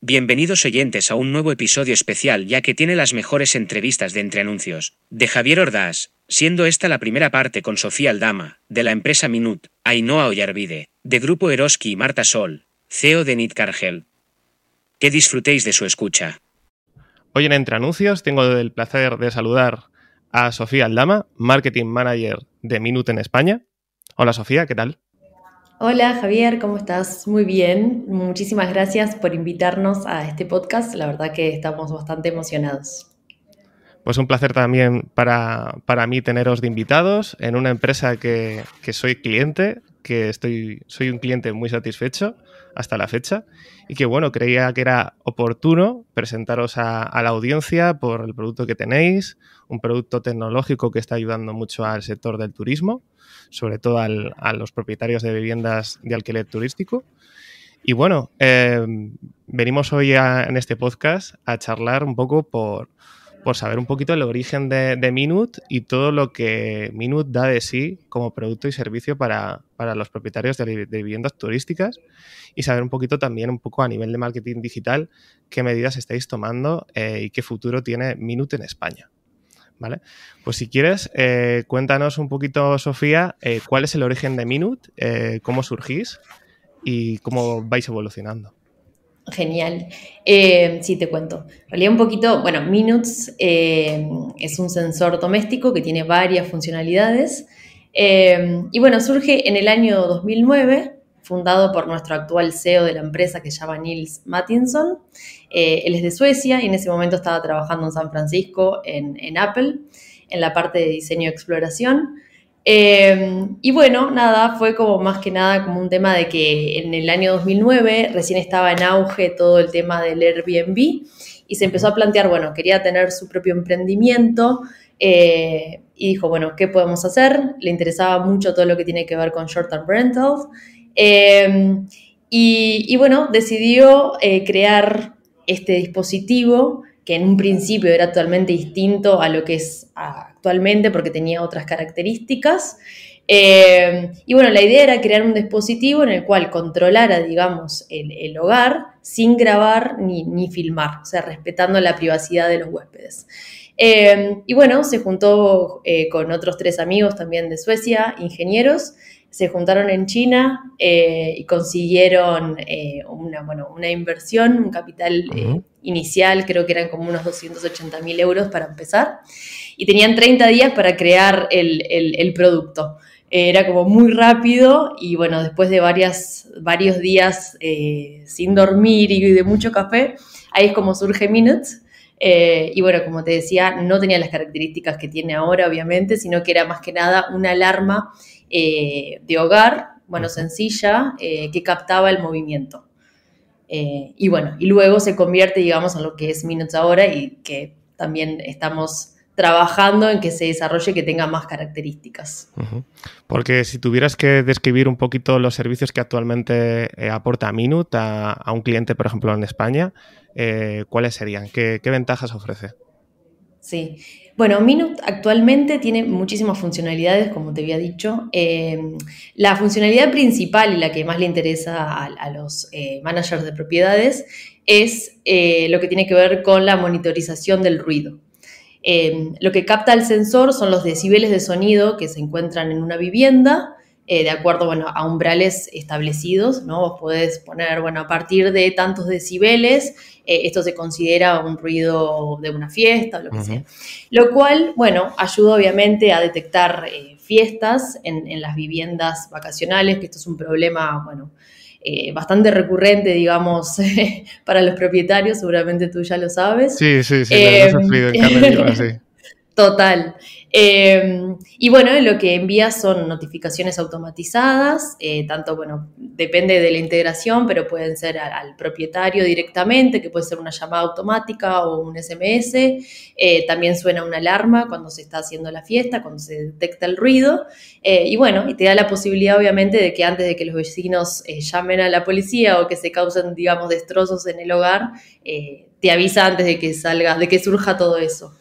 Bienvenidos oyentes a un nuevo episodio especial ya que tiene las mejores entrevistas de entre anuncios, de Javier Ordaz, siendo esta la primera parte con Sofía Aldama, de la empresa Minut, Ainhoa Ollarvide, de Grupo Eroski y Marta Sol, CEO de Nitcargel. Que disfrutéis de su escucha. Hoy en Entre Anuncios tengo el placer de saludar a Sofía Aldama, Marketing Manager de Minut en España. Hola Sofía, ¿qué tal? Hola Javier, ¿cómo estás? Muy bien. Muchísimas gracias por invitarnos a este podcast. La verdad que estamos bastante emocionados. Pues un placer también para, mí teneros de invitados en una empresa que, soy cliente, que estoy, soy un cliente muy satisfecho hasta la fecha y que bueno, creía que era oportuno presentaros a, a la audiencia por el producto que tenéis, un producto tecnológico que está ayudando mucho al sector del turismo sobre todo a los propietarios de viviendas de alquiler turístico. Y bueno, eh, venimos hoy en este podcast a charlar un poco por, saber un poquito el origen de, de, Minut y todo lo que Minut da de sí como producto y servicio para, los propietarios de, viviendas turísticas y saber un poquito también un poco a nivel de marketing digital qué medidas estáis tomando eh, y qué futuro tiene Minut en España. ¿Vale? Pues si quieres, eh, cuéntanos un poquito, Sofía, eh, cuál es el origen de Minut, eh, cómo surgís y cómo vais evolucionando. Genial. sí, te cuento. En realidad un poquito, bueno, Minutes es un sensor doméstico que tiene varias funcionalidades. y bueno, surge en el año 2009 fundado por nuestro actual CEO de la empresa que se llama Nils Mattinson. Eh, él es de Suecia y en ese momento estaba trabajando en San Francisco en, Apple, en la parte de diseño y exploración. Eh, y bueno, nada, fue como más que nada como un tema de que en el año 2009 recién estaba en auge todo el tema del Airbnb y se empezó a plantear, bueno, quería tener su propio emprendimiento eh, y dijo, bueno, ¿qué podemos hacer? Le interesaba mucho todo lo que tiene que ver con short-term rentals Em, y, bueno, decidió eh, crear este dispositivo que en un principio era totalmente distinto a lo que es actualmente porque tenía otras características. Em, y bueno, la idea era crear un dispositivo en el cual controlara, digamos, el, hogar sin grabar ni, filmar, o sea, respetando la privacidad de los huéspedes. Em, y bueno, se juntó eh, con otros tres amigos también de Suecia, ingenieros, se juntaron en China eh, y consiguieron eh, una, bueno, una inversión, un capital eh, inicial, creo que eran como unos 280 mil euros para empezar, y tenían 30 días para crear el, producto. Era como muy rápido y bueno, después de varias, varios días sin dormir y de mucho café, ahí es como surge Minutes. y bueno, como te decía, no tenía las características que tiene ahora, obviamente, sino que era más que nada una alarma eh, de hogar, bueno, sencilla, eh, que captaba el movimiento. Eh, y bueno, y luego se convierte, digamos, en lo que es Minutes ahora y que también estamos trabajando en que se desarrolle, que tenga más características. Porque si tuvieras que describir un poquito los servicios que actualmente aporta Minut a, un cliente, por ejemplo, en España, ¿cuáles serían? ¿Qué, ¿Qué, ventajas ofrece? Sí, bueno, Minut actualmente tiene muchísimas funcionalidades, como te había dicho. Em, la funcionalidad principal y la que más le interesa a, los eh, managers de propiedades es eh, lo que tiene que ver con la monitorización del ruido. Em, lo que capta el sensor son los decibeles de sonido que se encuentran en una vivienda eh, de acuerdo bueno, a umbrales establecidos, ¿no? Vos podés poner, bueno, a partir de tantos decibeles, eh, esto se considera un ruido de una fiesta o lo que sea. Lo cual, bueno, ayuda obviamente a detectar eh, fiestas en, las viviendas vacacionales, que esto es un problema, bueno, bastante recurrente, digamos, para los propietarios, seguramente tú ya lo sabes. Sí, sí, sí, lo sufrido en carne sí. Total. Em, y bueno, lo que envía son notificaciones automatizadas, eh, tanto, bueno, depende de la integración, pero pueden ser al, propietario directamente, que puede ser una llamada automática o un SMS. Eh, también suena una alarma cuando se está haciendo la fiesta, cuando se detecta el ruido. Eh, y bueno, y te da la posibilidad, obviamente, de que antes de que los vecinos llamen a la policía o que se causen, digamos, destrozos en el hogar, te avisa antes de que salga, de que surja todo eso.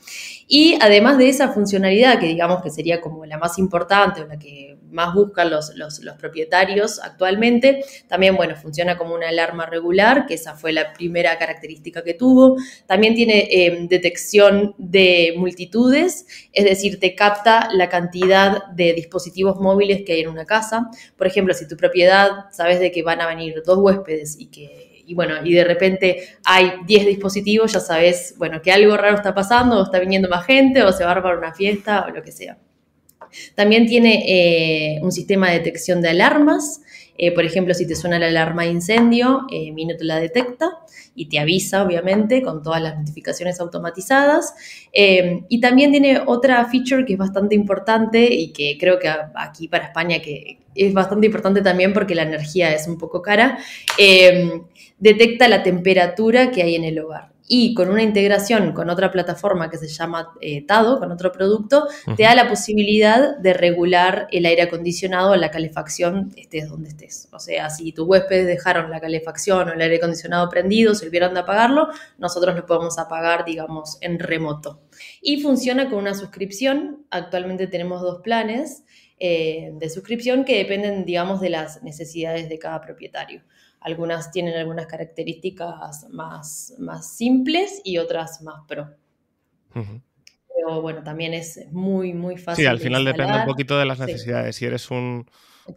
Y además de esa funcionalidad, que digamos que sería como la más importante o la que más buscan los, los, propietarios actualmente, también, bueno, funciona como una alarma regular, que esa fue la primera característica que tuvo. También tiene eh, detección de multitudes, es decir, te capta la cantidad de dispositivos móviles que hay en una casa. Por ejemplo, si tu propiedad sabes de que van a venir dos huéspedes y que y bueno, y de repente hay 10 dispositivos, ya sabes, bueno, que algo raro está pasando, o está viniendo más gente, o se va a armar una fiesta, o lo que sea. También tiene eh, un sistema de detección de alarmas. Eh, por ejemplo, si te suena la alarma de incendio, eh, Minuto la detecta y te avisa, obviamente, con todas las notificaciones automatizadas. Eh, y también tiene otra feature que es bastante importante y que creo que aquí para España que es bastante importante también porque la energía es un poco cara, detecta la temperatura que hay en el hogar y con una integración con otra plataforma que se llama eh, Tado, con otro producto, te da la posibilidad de regular el aire acondicionado o la calefacción estés donde estés. O sea, si tus huéspedes dejaron la calefacción o el aire acondicionado prendido, se olvidaron de apagarlo, nosotros lo podemos apagar, digamos, en remoto. Y funciona con una suscripción. Actualmente tenemos dos planes eh, de suscripción que dependen, digamos, de las necesidades de cada propietario. Algunas tienen algunas características más, más simples y otras más pro. Pero bueno, también es muy, muy fácil. Sí, al final depende un poquito de las necesidades. Si eres un,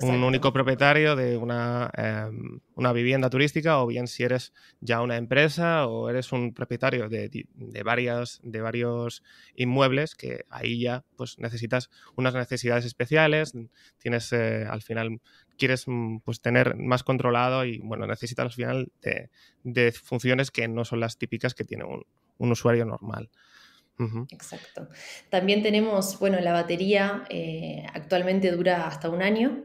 un único propietario de una, em, una, vivienda turística o bien si eres ya una empresa o eres un propietario de, de, varias, de varios inmuebles que ahí ya pues necesitas unas necesidades especiales, tienes eh, al final quieres mm, pues tener más controlado y bueno necesitas al final de, funciones que no son las típicas que tiene un, usuario normal. Exacto. También tenemos, bueno, la batería eh, actualmente dura hasta un año,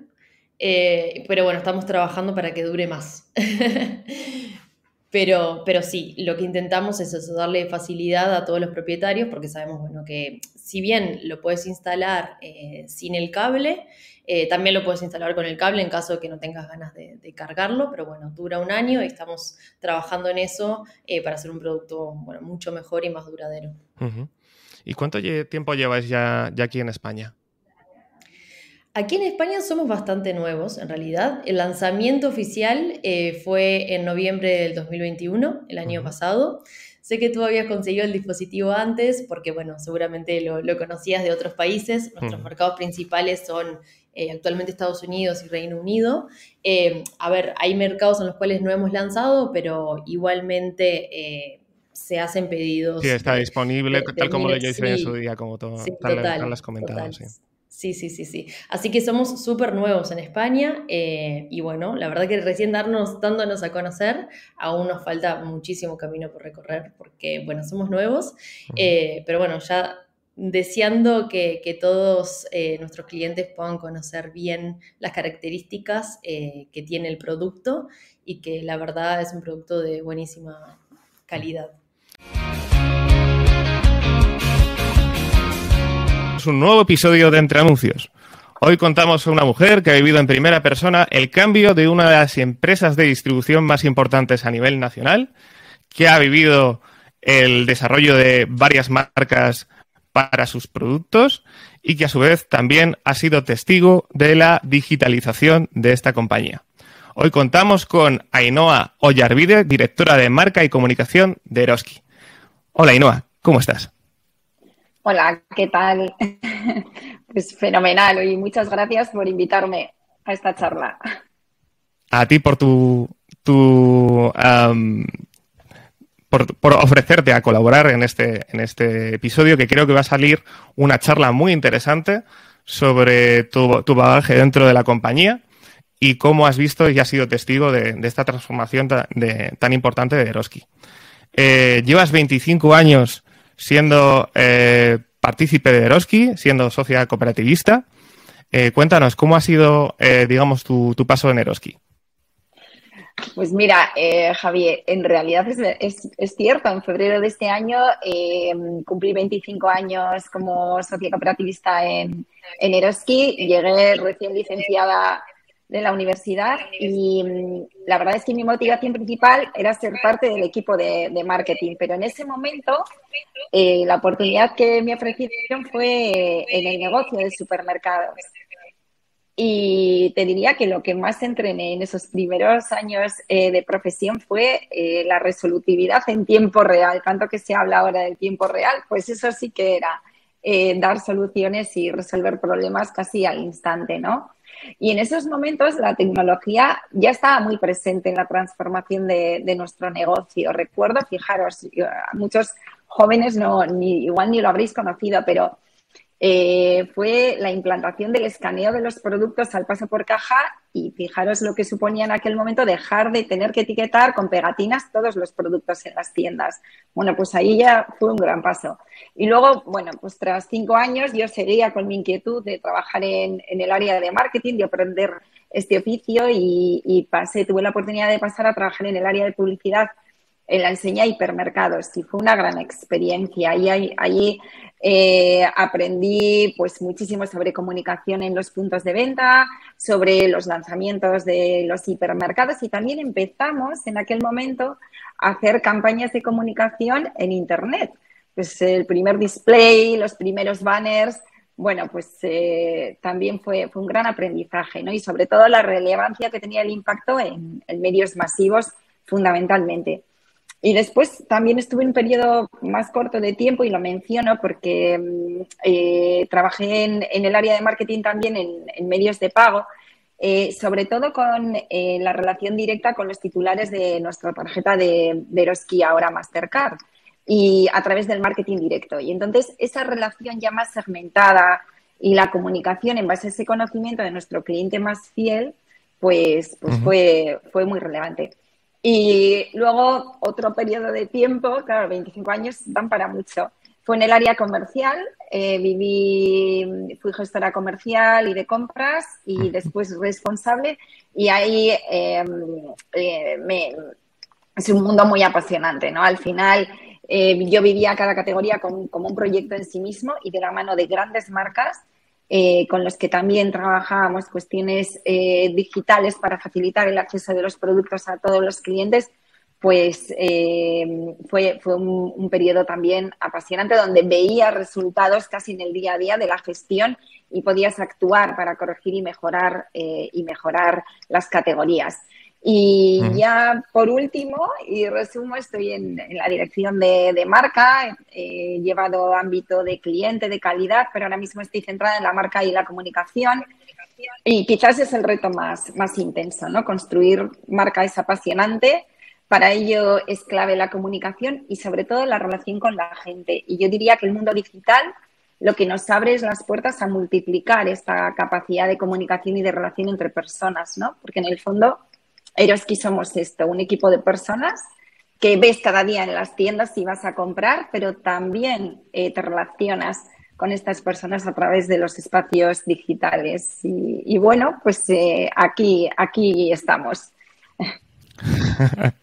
eh, pero bueno, estamos trabajando para que dure más. pero, pero sí, lo que intentamos es darle facilidad a todos los propietarios, porque sabemos, bueno, que si bien lo puedes instalar eh, sin el cable, eh, también lo puedes instalar con el cable en caso de que no tengas ganas de, cargarlo, pero bueno, dura un año y estamos trabajando en eso para hacer un producto bueno, mucho mejor y más duradero. ¿Y cuánto tiempo lleváis ya, ya aquí en España? Aquí en España somos bastante nuevos, en realidad. El lanzamiento oficial eh, fue en noviembre del 2021, el año pasado. Sé que tú habías conseguido el dispositivo antes porque, bueno, seguramente lo, conocías de otros países. Nuestros mercados principales son eh, actualmente Estados Unidos y Reino Unido. Eh, a ver, hay mercados en los cuales no hemos lanzado, pero igualmente se hacen pedidos. Sí, está disponible, tal como lo yo hice en su día, como todo, tal, total, las comentado. Sí. Sí, sí, sí, sí. Así que somos súper nuevos en España eh, y bueno, la verdad que recién darnos, dándonos a conocer, aún nos falta muchísimo camino por recorrer porque, bueno, somos nuevos, eh, pero bueno, ya deseando que, todos eh, nuestros clientes puedan conocer bien las características que tiene el producto y que la verdad es un producto de buenísima calidad. Un nuevo episodio de Entre Anuncios. Hoy contamos con una mujer que ha vivido en primera persona el cambio de una de las empresas de distribución más importantes a nivel nacional, que ha vivido el desarrollo de varias marcas para sus productos y que a su vez también ha sido testigo de la digitalización de esta compañía. Hoy contamos con Ainhoa Ollarvide, directora de marca y comunicación de Eroski. Hola Ainhoa, ¿cómo estás? Hola, ¿qué tal? Pues fenomenal y muchas gracias por invitarme a esta charla. A ti por tu, tu por, ofrecerte a colaborar en este, en este episodio que creo que va a salir una charla muy interesante sobre tu, bagaje dentro de la compañía y cómo has visto y has sido testigo de, esta transformación tan importante de Eroski. Eh, llevas 25 años siendo eh, partícipe de Eroski, siendo socia cooperativista. Eh, cuéntanos, ¿cómo ha sido, eh, digamos, tu, paso en Eroski? Pues mira, Javier, en realidad es, cierto, en febrero de este año cumplí 25 años como socia cooperativista en, en Eroski, llegué recién licenciada de la universidad y mm, la verdad es que mi motivación principal era ser parte del equipo de, marketing, pero en ese momento eh, la oportunidad que me ofrecieron fue en el negocio de supermercados. Y te diría que lo que más entrené en esos primeros años eh, de profesión fue eh, la resolutividad en tiempo real. Tanto que se habla ahora del tiempo real, pues eso sí que era dar soluciones y resolver problemas casi al instante, ¿no? Y en esos momentos la tecnología ya estaba muy presente en la transformación de, nuestro negocio. Recuerdo, fijaros, muchos jóvenes no, ni, igual ni lo habréis conocido, pero eh, fue la implantación del escaneo de los productos al paso por caja y fijaros lo que suponía en aquel momento dejar de tener que etiquetar con pegatinas todos los productos en las tiendas. Bueno, pues ahí ya fue un gran paso. Y luego, bueno, pues tras cinco años yo seguía con mi inquietud de trabajar en, el área de marketing, de aprender este oficio y, y pasé, tuve la oportunidad de pasar a trabajar en el área de publicidad en la enseña hipermercados y fue una gran experiencia. Y allí eh, aprendí pues muchísimo sobre comunicación en los puntos de venta, sobre los lanzamientos de los hipermercados y también empezamos en aquel momento a hacer campañas de comunicación en Internet. Pues el primer display, los primeros banners, bueno, pues eh, también fue, fue, un gran aprendizaje, ¿no? Y sobre todo la relevancia que tenía el impacto en medios masivos fundamentalmente. Y después también estuve un periodo más corto de tiempo y lo menciono porque mm, eh, trabajé en, el área de marketing también en, medios de pago, eh, sobre todo con eh, la relación directa con los titulares de nuestra tarjeta de, de Eroski, ahora Mastercard, y a través del marketing directo. Y entonces esa relación ya más segmentada y la comunicación en base a ese conocimiento de nuestro cliente más fiel, pues, pues fue, fue muy relevante. Y luego otro periodo de tiempo, claro, 25 años dan para mucho. Fue en el área comercial, eh, viví, fui gestora comercial y de compras y después responsable y ahí em, eh, es un mundo muy apasionante, ¿no? Al final eh, yo vivía cada categoría como un proyecto en sí mismo y de la mano de grandes marcas eh, con los que también trabajábamos cuestiones eh, digitales para facilitar el acceso de los productos a todos los clientes, pues eh, fue, fue un, periodo también apasionante donde veía resultados casi en el día a día de la gestión y podías actuar para corregir y mejorar, y mejorar las categorías. Y ya por último, y resumo, estoy en, la dirección de, marca, he llevado ámbito de cliente, de calidad, pero ahora mismo estoy centrada en la marca y la comunicación. Y quizás es el reto más, más intenso, ¿no? Construir marca es apasionante. Para ello es clave la comunicación y sobre todo la relación con la gente. Y yo diría que el mundo digital lo que nos abre es las puertas a multiplicar esta capacidad de comunicación y de relación entre personas, ¿no? Porque en el fondo Eroski somos esto, un equipo de personas que ves cada día en las tiendas si vas a comprar, pero también eh, te relacionas con estas personas a través de los espacios digitales. Y, bueno, pues eh, aquí, aquí estamos.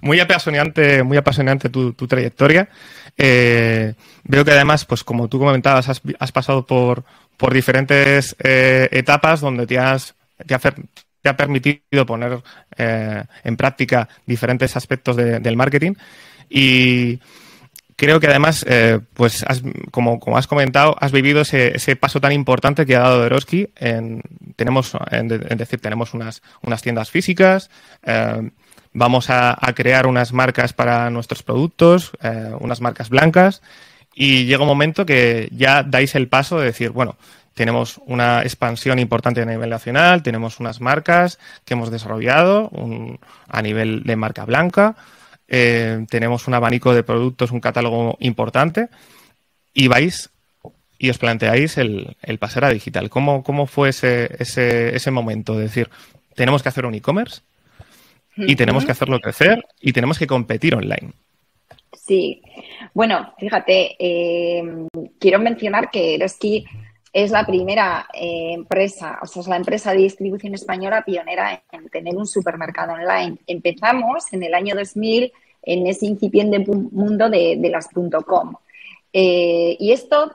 muy apasionante, muy apasionante tu, trayectoria. Eh, veo que además, pues como tú comentabas, has, pasado por, por diferentes etapas donde te has, te, ha permitido poner eh, en práctica diferentes aspectos del marketing y creo que además, eh, pues como, como, has comentado, has vivido ese, paso tan importante que ha dado Eroski. En, tenemos, en, decir, tenemos unas, unas tiendas físicas, eh, vamos a, crear unas marcas para nuestros productos, unas marcas blancas, y llega un momento que ya dais el paso de decir, bueno, tenemos una expansión importante a nivel nacional, tenemos unas marcas que hemos desarrollado a nivel de marca blanca, eh, tenemos un abanico de productos, un catálogo importante y vais y os planteáis el, pasar a digital. ¿Cómo, cómo fue ese, ese, ese momento de decir, tenemos que hacer un e-commerce y tenemos que hacerlo crecer y tenemos que competir online? Sí, bueno, fíjate, eh, quiero mencionar que Eroski es la primera eh, empresa, o sea, es la empresa de distribución española pionera en tener un supermercado online. Empezamos en el año 2000 en ese incipiente mundo de, las .com. Eh, y esto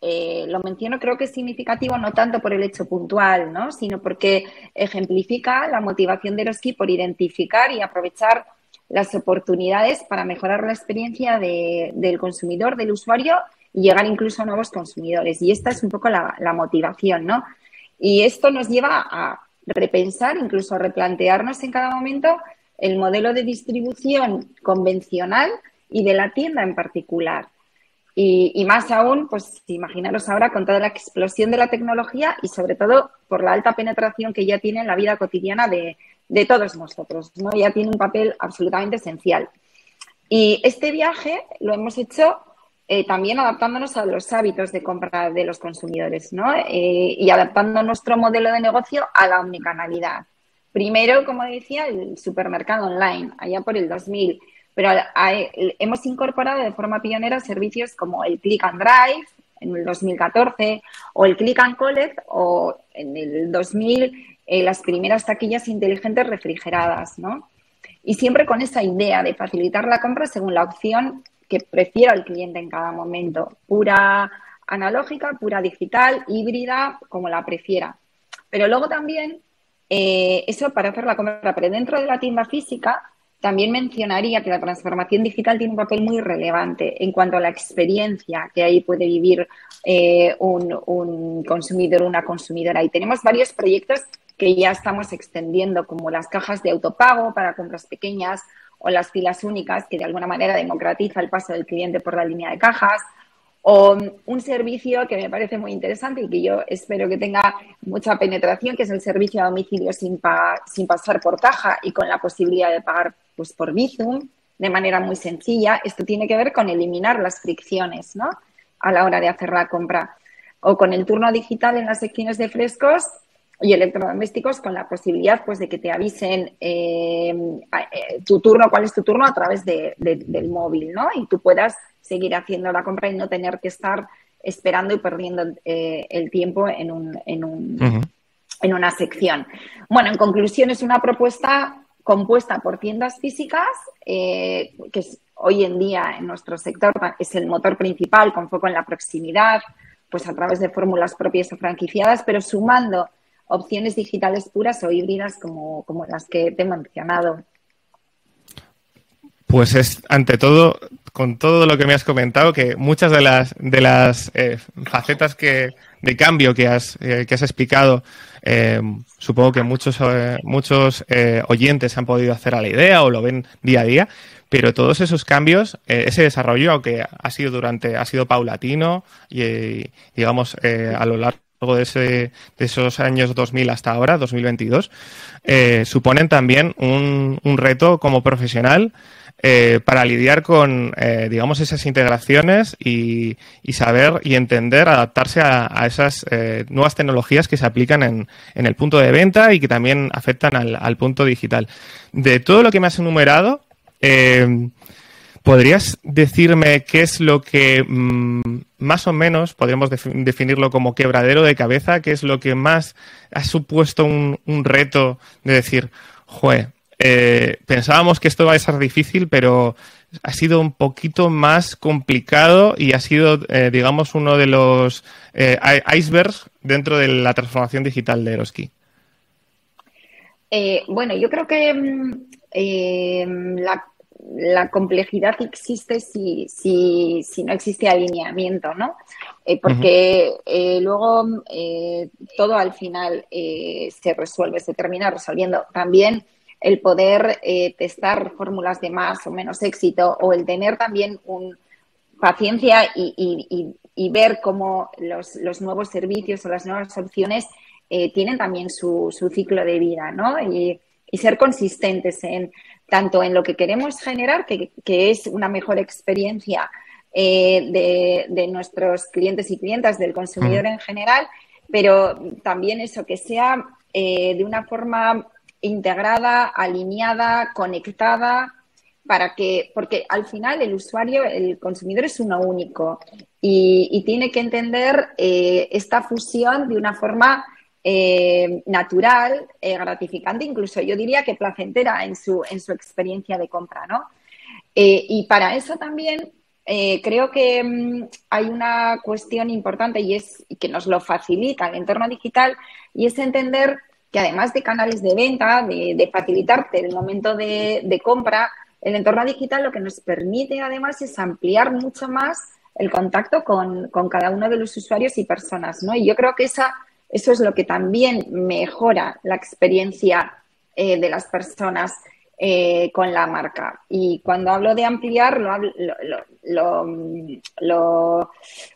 eh, lo menciono, creo que es significativo no tanto por el hecho puntual, ¿no? sino porque ejemplifica la motivación de Eroski por identificar y aprovechar las oportunidades para mejorar la experiencia del consumidor, del usuario y llegar incluso a nuevos consumidores. Y esta es un poco la, motivación, ¿no? Y esto nos lleva a repensar, incluso a replantearnos en cada momento el modelo de distribución convencional y de la tienda en particular. Y, más aún, pues imaginaros ahora con toda la explosión de la tecnología y sobre todo por la alta penetración que ya tiene en la vida cotidiana de, todos nosotros, ¿no? Ya tiene un papel absolutamente esencial. Y este viaje lo hemos hecho eh, también adaptándonos a los hábitos de compra de los consumidores, ¿no? Eh, y adaptando nuestro modelo de negocio a la omnicanalidad. Primero, como decía, el supermercado online, allá por el 2000 pero hemos incorporado de forma pionera servicios como el Click and Drive en el 2014 o el Click and Collect o en el 2000 eh, las primeras taquillas inteligentes refrigeradas, ¿no? Y siempre con esa idea de facilitar la compra según la opción que prefiera el cliente en cada momento, pura analógica, pura digital, híbrida, como la prefiera. Pero luego también, eh, eso para hacer la compra, pero dentro de la tienda física también mencionaría que la transformación digital tiene un papel muy relevante en cuanto a la experiencia que ahí puede vivir eh, un, un, consumidor, una consumidora. Y tenemos varios proyectos que ya estamos extendiendo, como las cajas de autopago para compras pequeñas o las filas únicas, que de alguna manera democratiza el paso del cliente por la línea de cajas, o un servicio que me parece muy interesante y que yo espero que tenga mucha penetración, que es el servicio a domicilio sin, sin pasar por caja y con la posibilidad de pagar pues, por Bizum de manera muy sencilla. Esto tiene que ver con eliminar las fricciones ¿no? a la hora de hacer la compra. O con el turno digital en las secciones de frescos y electrodomésticos con la posibilidad pues de que te avisen eh, eh, tu turno, cuál es tu turno a través del móvil, ¿no? Y tú puedas seguir haciendo la compra y no tener que estar esperando y perdiendo eh, el tiempo en, un, en, un, en una sección. Bueno, en conclusión, es una propuesta compuesta por tiendas físicas, que es, hoy en día en nuestro sector es el motor principal con foco en la proximidad, pues a través de fórmulas propias o franquiciadas, pero sumando opciones digitales puras o híbridas como, las que te he mencionado. Pues es, ante todo, con todo lo que me has comentado, que muchas de las, de las eh, facetas que, de cambio que has, eh, que has explicado, eh, supongo que muchos, muchos oyentes han podido hacer a la idea o lo ven día a día, pero todos esos cambios, ese desarrollo, aunque ha sido durante, ha sido paulatino y, digamos, a lo largo de, ese, de esos años 2000 hasta ahora, 2022, eh, suponen también un, reto como profesional eh, para lidiar con, eh, digamos, esas integraciones y, saber y entender, adaptarse a, esas nuevas tecnologías que se aplican en, en, el punto de venta y que también afectan al, al punto digital. De todo lo que me has enumerado, ¿Podrías decirme qué es lo que mm, más o menos podríamos definirlo como quebradero de cabeza? ¿Qué es lo que más ha supuesto un, reto de decir, jue, eh, pensábamos que esto va a ser difícil, pero ha sido un poquito más complicado y ha sido, eh, digamos, uno de los eh, icebergs dentro de la transformación digital de Eroski? bueno, yo creo que mm, la la complejidad existe si, si, si no existe alineamiento, ¿no? Eh, porque eh, luego eh, todo al final se resuelve, se termina resolviendo. También el poder testar fórmulas de más o menos éxito o el tener también un, paciencia y, ver cómo los, los, nuevos servicios o las nuevas opciones tienen también su, su, ciclo de vida, ¿no? Y, y ser consistentes en tanto en lo que queremos generar, que, es una mejor experiencia eh, de, nuestros clientes y clientas, del consumidor en general, pero también eso, que sea eh, de una forma integrada, alineada, conectada, para que, porque al final el usuario, el consumidor es uno único y, tiene que entender eh, esta fusión de una forma eh, natural, eh, gratificante, incluso yo diría que placentera en su, en su experiencia de compra, ¿no? Eh, y para eso también creo que mm, hay una cuestión importante y es que nos lo facilita el entorno digital y es entender que además de canales de venta, de, facilitarte el momento de, compra, el entorno digital lo que nos permite además es ampliar mucho más el contacto con, cada uno de los usuarios y personas, ¿no? Y yo creo que esa, eso es lo que también mejora la experiencia eh, de las personas eh, con la marca. Y cuando hablo de ampliar, lo, lo,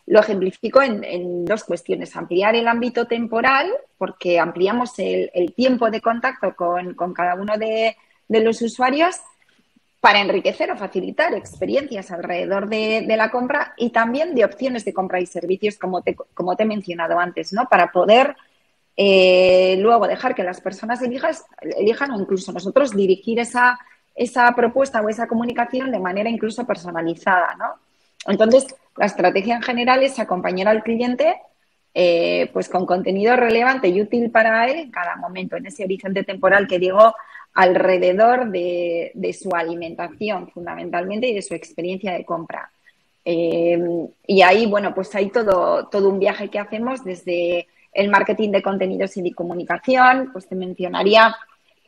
lo, ejemplifico en, dos cuestiones. Ampliar el ámbito temporal, porque ampliamos el, tiempo de contacto con, cada uno de, los usuarios para enriquecer o facilitar experiencias alrededor de, la compra y también de opciones de compra y servicios, como te, como te he mencionado antes, ¿no? Para poder eh, luego dejar que las personas elijan o incluso nosotros dirigir esa, esa propuesta o esa comunicación de manera incluso personalizada, ¿no? Entonces, la estrategia en general es acompañar al cliente eh, pues con contenido relevante y útil para él en cada momento, en ese horizonte temporal que digo alrededor de, su alimentación fundamentalmente y de su experiencia de compra. Eh, y ahí, bueno, pues hay todo, todo un viaje que hacemos desde el marketing de contenidos y de comunicación, pues te mencionaría,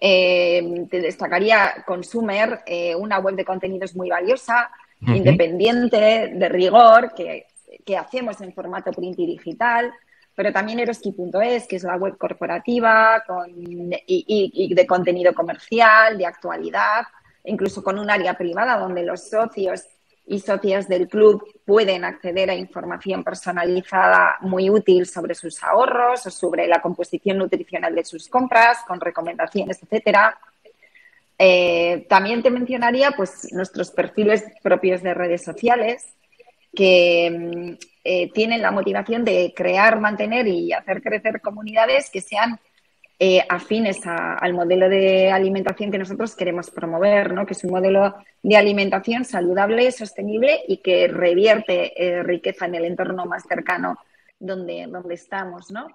eh, te destacaría Consumer, eh, una web de contenidos muy valiosa, independiente, de rigor, que, hacemos en formato print y digital, pero también Eroski.es, que es la web corporativa y, de contenido comercial, de actualidad, incluso con un área privada donde los socios y socias del club pueden acceder a información personalizada muy útil sobre sus ahorros o sobre la composición nutricional de sus compras, con recomendaciones, etcétera. Eh, también te mencionaría pues, nuestros perfiles propios de redes sociales que mm, eh, tienen la motivación de crear, mantener y hacer crecer comunidades que sean eh, afines al modelo de alimentación que nosotros queremos promover, ¿no? que es un modelo de alimentación saludable, sostenible y que revierte eh, riqueza en el entorno más cercano donde, donde estamos. ¿no?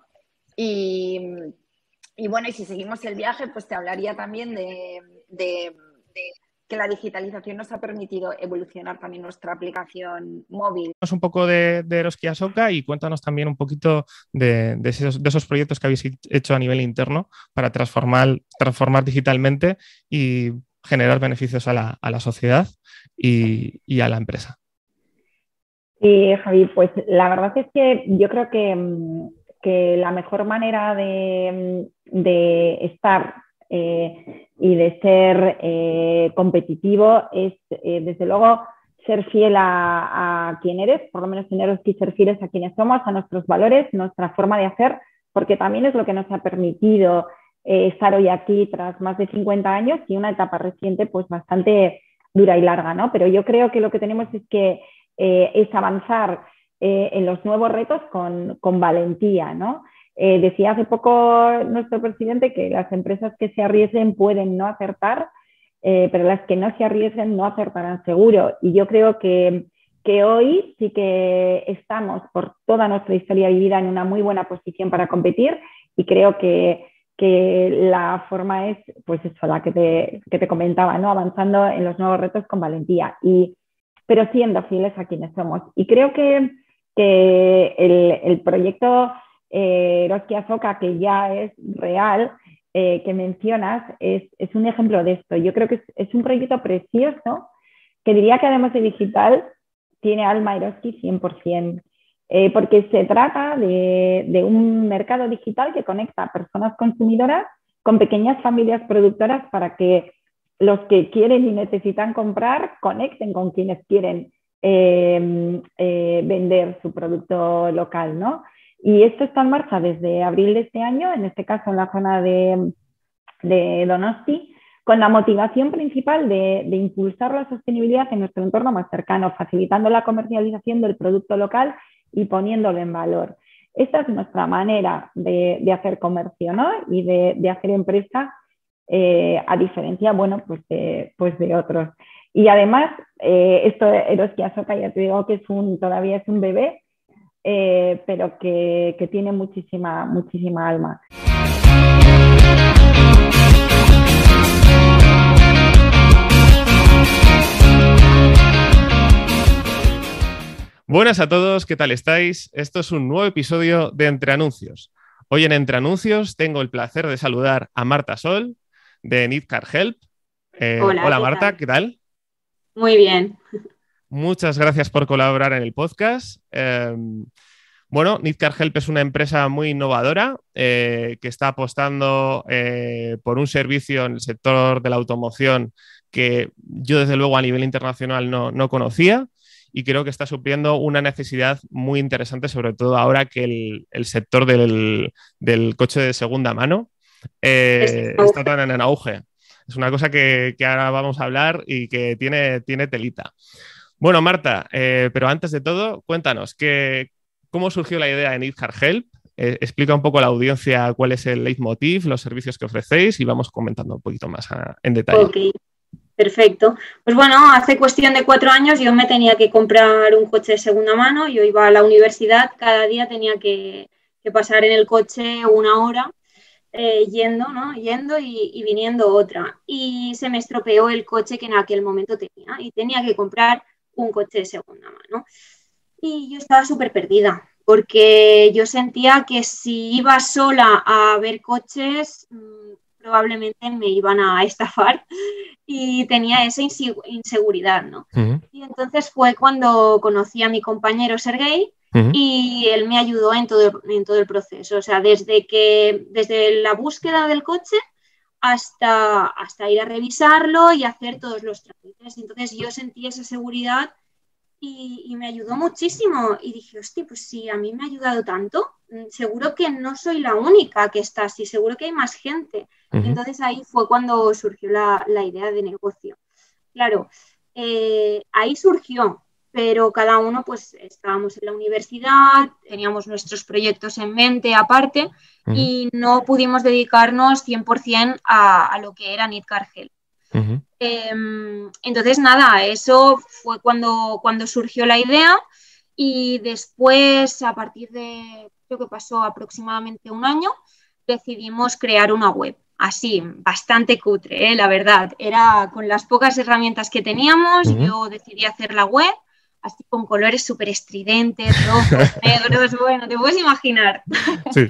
Y, bueno, y si seguimos el viaje, pues te hablaría también de que la digitalización nos ha permitido evolucionar también nuestra aplicación móvil. Un poco de, de Eroski Asoka y cuéntanos también un poquito de, esos, proyectos que habéis hecho a nivel interno para transformar, transformar digitalmente y generar beneficios a la, sociedad y, a la empresa. Sí, Javi, pues la verdad es que yo creo que, la mejor manera de, de estar eh, y de ser eh, competitivo es, eh, desde luego, ser fiel a, quien eres, por lo menos tener que ser fieles a quienes somos, a nuestros valores, nuestra forma de hacer, porque también es lo que nos ha permitido estar hoy aquí tras más de 50 años y una etapa reciente pues bastante dura y larga, ¿no? Pero yo creo que lo que tenemos es que es avanzar en los nuevos retos con, con valentía, ¿no? Eh, decía hace poco nuestro presidente que las empresas que se arriesguen pueden no acertar, eh, pero las que no se arriesguen no acertarán seguro. Y yo creo que, hoy sí que estamos, por toda nuestra historia vivida, en una muy buena posición para competir y creo que, la forma es, pues eso, la que te, que te comentaba, ¿no? avanzando en los nuevos retos con valentía, y, pero siendo fieles a quienes somos. Y creo que, el, el proyecto eh, Azoka, que ya es real, eh, que mencionas, es, un ejemplo de esto. Yo creo que es, un proyecto precioso que diría que además de digital tiene alma Eroski 100%, eh, porque se trata de, un mercado digital que conecta a personas consumidoras con pequeñas familias productoras para que los que quieren y necesitan comprar conecten con quienes quieren eh, vender su producto local, ¿no? Y esto está en marcha desde abril de este año, en este caso en la zona de, Donosti, con la motivación principal de, impulsar la sostenibilidad en nuestro entorno más cercano, facilitando la comercialización del producto local y poniéndolo en valor. Esta es nuestra manera de, hacer comercio ¿no? y de, hacer empresa, eh, a diferencia bueno, pues de, pues de otros. Y además, eh, esto de Eroski Asoka, ya te digo que es un, todavía es un bebé, eh, pero que, que tiene muchísima, muchísima alma. Buenas a todos, ¿qué tal estáis? Esto es un nuevo episodio de Entre Anuncios. Hoy en Entre Anuncios tengo el placer de saludar a Marta Sol de Need Car Help. Eh, hola, Marta, ¿qué tal? Muy bien. Muchas gracias por colaborar en el podcast. Em, bueno, Nidcar Help es una empresa muy innovadora eh, que está apostando eh, por un servicio en el sector de la automoción que yo desde luego a nivel internacional no, conocía y creo que está supliendo una necesidad muy interesante, sobre todo ahora que el, sector del, coche de segunda mano eh, está tan en auge. Es una cosa que, ahora vamos a hablar y que tiene, tiene telita. Bueno, Marta, pero antes de todo, cuéntanos, ¿qué, ¿Cómo surgió la idea de Need Help? Eh, explica un poco a la audiencia cuál es el leitmotiv, los servicios que ofrecéis y vamos comentando un poquito más en detalle. Ok, perfecto. Pues bueno, hace cuestión de cuatro años yo me tenía que comprar un coche de segunda mano. Yo iba a la universidad, cada día tenía que, pasar en el coche una hora eh, yendo, ¿no? Yendo y, viniendo otra. Y se me estropeó el coche que en aquel momento tenía y tenía que comprar un coche de segunda mano. Y yo estaba súper perdida, porque yo sentía que si iba sola a ver coches, mm, probablemente me iban a estafar y tenía esa inseguridad, ¿no? Y entonces fue cuando conocí a mi compañero Sergey y él me ayudó en todo, en todo el proceso, o sea, desde, que, desde la búsqueda del coche hasta, hasta ir a revisarlo y hacer todos los trámites. Entonces yo sentí esa seguridad y, me ayudó muchísimo. Y dije, hostia, pues si a mí me ha ayudado tanto, mm, seguro que no soy la única que está así, seguro que hay más gente. Entonces ahí fue cuando surgió la, idea de negocio. Claro, eh, ahí surgió, pero cada uno pues estábamos en la universidad, teníamos nuestros proyectos en mente aparte y no pudimos dedicarnos 100% a, a, lo que era Health. Em, entonces, nada, eso fue cuando, cuando surgió la idea y después, a partir de, creo que pasó aproximadamente un año, decidimos crear una web. Así, bastante cutre, ¿eh? la verdad. Era con las pocas herramientas que teníamos, yo decidí hacer la web, así con colores súper estridentes, rojos, negros, bueno, te puedes imaginar. Sí.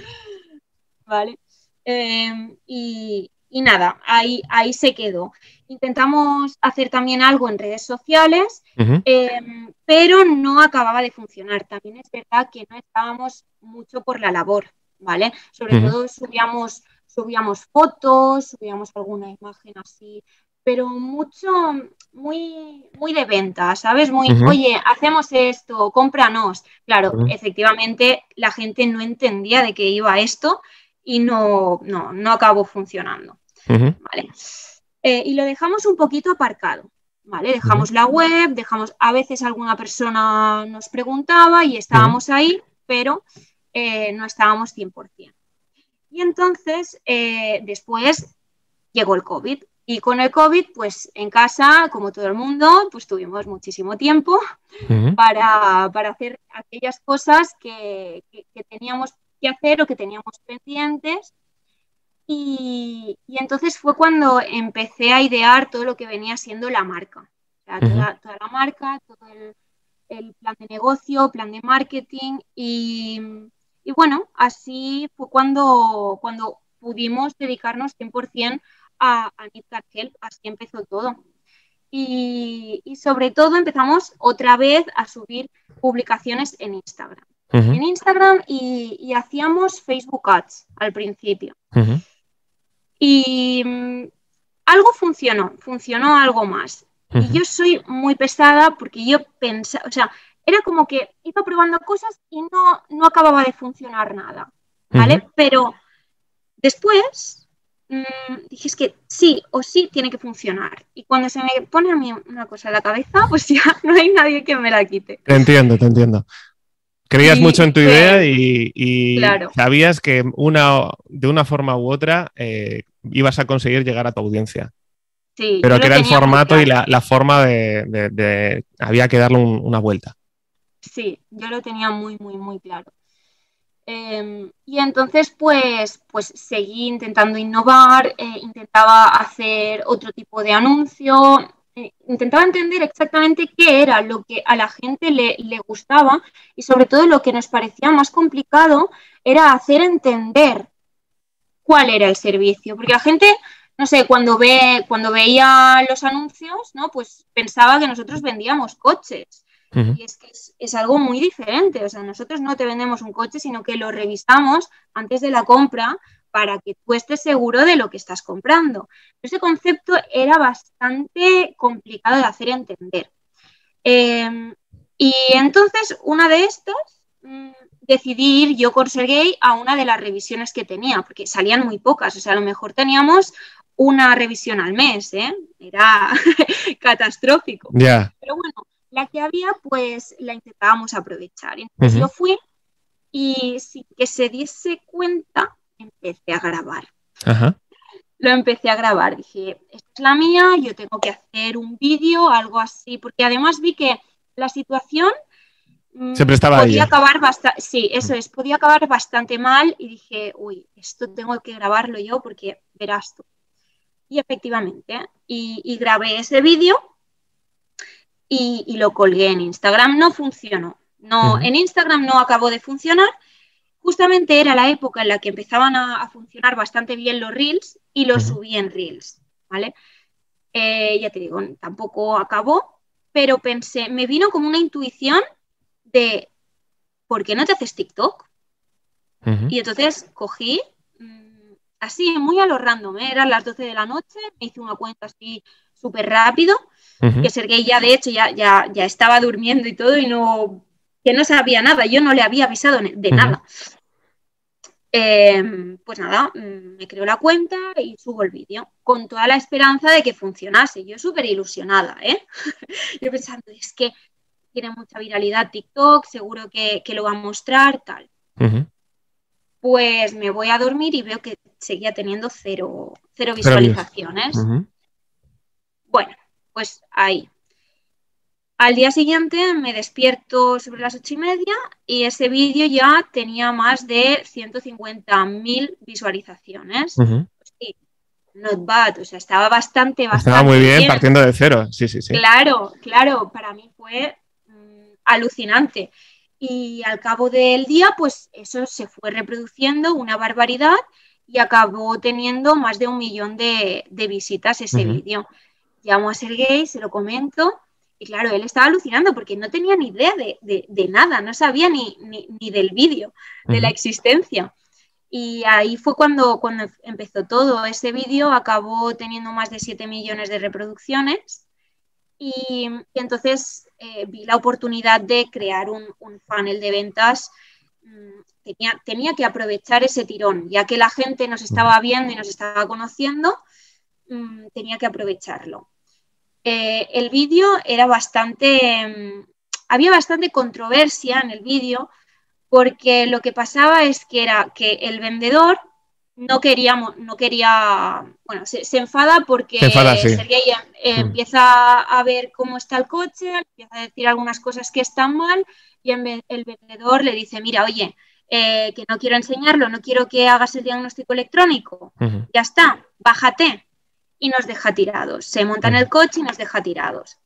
vale. Em, y, y nada, ahí, ahí se quedó. Intentamos hacer también algo en redes sociales, em, pero no acababa de funcionar. También es verdad que no estábamos mucho por la labor, ¿vale? Sobre todo subíamos, subíamos fotos, subíamos alguna imagen así, pero mucho, muy, muy de venta, ¿sabes? Muy, oye, hacemos esto, cómpranos. Claro, efectivamente la gente no entendía de qué iba esto y no, no, no acabó funcionando. ¿vale? Eh, y lo dejamos un poquito aparcado, ¿vale? Dejamos la web, dejamos, a veces alguna persona nos preguntaba y estábamos ahí, pero eh, no estábamos 100%. Y entonces, eh, después llegó el COVID. Y con el COVID, pues en casa, como todo el mundo, pues tuvimos muchísimo tiempo para, hacer aquellas cosas que, que, teníamos que hacer o que teníamos pendientes y, entonces fue cuando empecé a idear todo lo que venía siendo la marca. toda, la marca, todo el, plan de negocio, plan de marketing. Y, bueno, así fue cuando, cuando pudimos dedicarnos 100% a, a Help. Así empezó todo. Y, sobre todo empezamos otra vez a subir publicaciones en Instagram. En Instagram y, hacíamos Facebook Ads al principio. Y mm, algo funcionó, funcionó algo más. Y yo soy muy pesada porque yo pensaba, o sea, era como que iba probando cosas y no, no acababa de funcionar nada, ¿vale? Pero después mm, dije, es que sí o sí tiene que funcionar. Y cuando se me pone a mí una cosa en la cabeza, pues ya no hay nadie que me la quite. Te entiendo, te entiendo. Creías mucho en tu idea y, sabías que una, de una forma u otra eh, ibas a conseguir llegar a tu audiencia. Sí, Pero que era el formato y la, forma de, Había que darle una vuelta. Sí, yo lo tenía muy, muy, muy claro. Em, y entonces, pues, pues seguí intentando innovar, eh, intentaba hacer otro tipo de anuncio, eh, intentaba entender exactamente qué era lo que a la gente le, le, gustaba y sobre todo lo que nos parecía más complicado era hacer entender cuál era el servicio, porque la gente, no sé, cuando ve, cuando veía los anuncios, ¿no? Pues pensaba que nosotros vendíamos coches. Y es que es, es, algo muy diferente. O sea, nosotros no te vendemos un coche, sino que lo revisamos antes de la compra para que tú estés seguro de lo que estás comprando. Ese concepto era bastante complicado de hacer entender. Eh, y entonces, una de estas, mmm, decidí ir yo con Sergey a una de las revisiones que tenía, porque salían muy pocas, o sea, a lo mejor teníamos una revisión al mes, ¿eh? Era catastrófico. Yeah. Pero bueno, la que había, pues la intentábamos aprovechar. Entonces uh -huh. yo fui y sin que se diese cuenta, empecé a grabar. -huh. Lo empecé a grabar, dije, esta es la mía, yo tengo que hacer un vídeo, algo así, porque además vi que la situación se prestaba podía a acabar bastante, sí, eso es, podía acabar bastante mal y dije, uy, esto tengo que grabarlo yo porque verás tú. Y efectivamente, y, y grabé ese vídeo y, y, lo colgué en Instagram. No funcionó. No, uh -huh. En Instagram no acabó de funcionar. Justamente era la época en la que empezaban a, a funcionar bastante bien los Reels y los uh -huh. subí en Reels, ¿vale? Eh, ya te digo, tampoco acabó, pero pensé, me vino como una intuición de, ¿por qué no te haces TikTok? Uh -huh. Y entonces cogí, mmm, así, muy a lo random, ¿eh? eran las 12 de la noche, me hice una cuenta así súper rápido, uh -huh. que Sergey ya de hecho ya, ya, ya estaba durmiendo y todo y no, que no sabía nada, yo no le había avisado de uh -huh. nada. Eh, pues nada, mm, me creo la cuenta y subo el vídeo con toda la esperanza de que funcionase. Yo súper ilusionada, ¿eh? yo pensando, es que tiene mucha viralidad TikTok, seguro que, que lo va a mostrar, tal. Uh -huh. Pues me voy a dormir y veo que seguía teniendo cero, cero visualizaciones. Uh -huh. Bueno, pues ahí. Al día siguiente me despierto sobre las ocho y media y ese vídeo ya tenía más de 150.000 visualizaciones. Uh -huh. sí, not bad, o sea, estaba bastante, bastante Estaba muy bien, bien, partiendo de cero, sí, sí, sí. Claro, claro, para mí fue alucinante. Y al cabo del día, pues eso se fue reproduciendo una barbaridad y acabó teniendo más de un millón de, de visitas ese uh -huh. vídeo. Llamo a Sergey, se lo comento y claro, él estaba alucinando porque no tenía ni idea de, de, de nada, no sabía ni, ni, ni del vídeo, de la existencia. Y ahí fue cuando, cuando empezó todo. Ese vídeo acabó teniendo más de 7 millones de reproducciones y, y entonces eh, vi la oportunidad de crear un, un funnel de ventas. Mm, tenía, tenía, que aprovechar ese tirón, ya que la gente nos estaba viendo y nos estaba conociendo, mmm, tenía que aprovecharlo. Eh, el vídeo era bastante, mmm, había bastante controversia en el vídeo, porque lo que pasaba es que era que el vendedor no quería, no quería bueno, se, se enfada porque se enfada, sí. Sergei eh, mm. empieza a ver cómo está el coche, empieza a decir algunas cosas que están mal y el vendedor le dice, mira, oye, eh, que no quiero enseñarlo, no quiero que hagas el diagnóstico electrónico, uh -huh. ya está, bájate y nos deja tirados, se monta en el coche y nos deja tirados.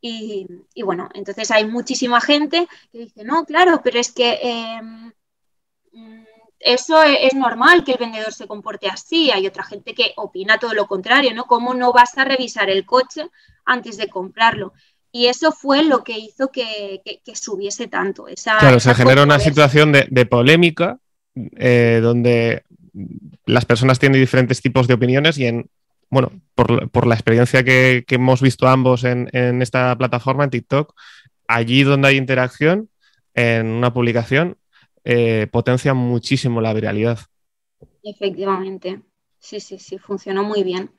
Y, y, bueno, entonces hay muchísima gente que dice, no, claro, pero es que... Eh, eso es normal que el vendedor se comporte así. Hay otra gente que opina todo lo contrario, ¿no? ¿Cómo no vas a revisar el coche antes de comprarlo? Y eso fue lo que hizo que, que, que subiese tanto. Esa, claro, esa se generó una situación de, de polémica eh, donde las personas tienen diferentes tipos de opiniones y en, bueno, por, por la experiencia que, que, hemos visto ambos en, en esta plataforma, en TikTok, allí donde hay interacción, en una publicación, eh, potencia muchísimo la viralidad. Efectivamente, sí, sí, sí, funcionó muy bien.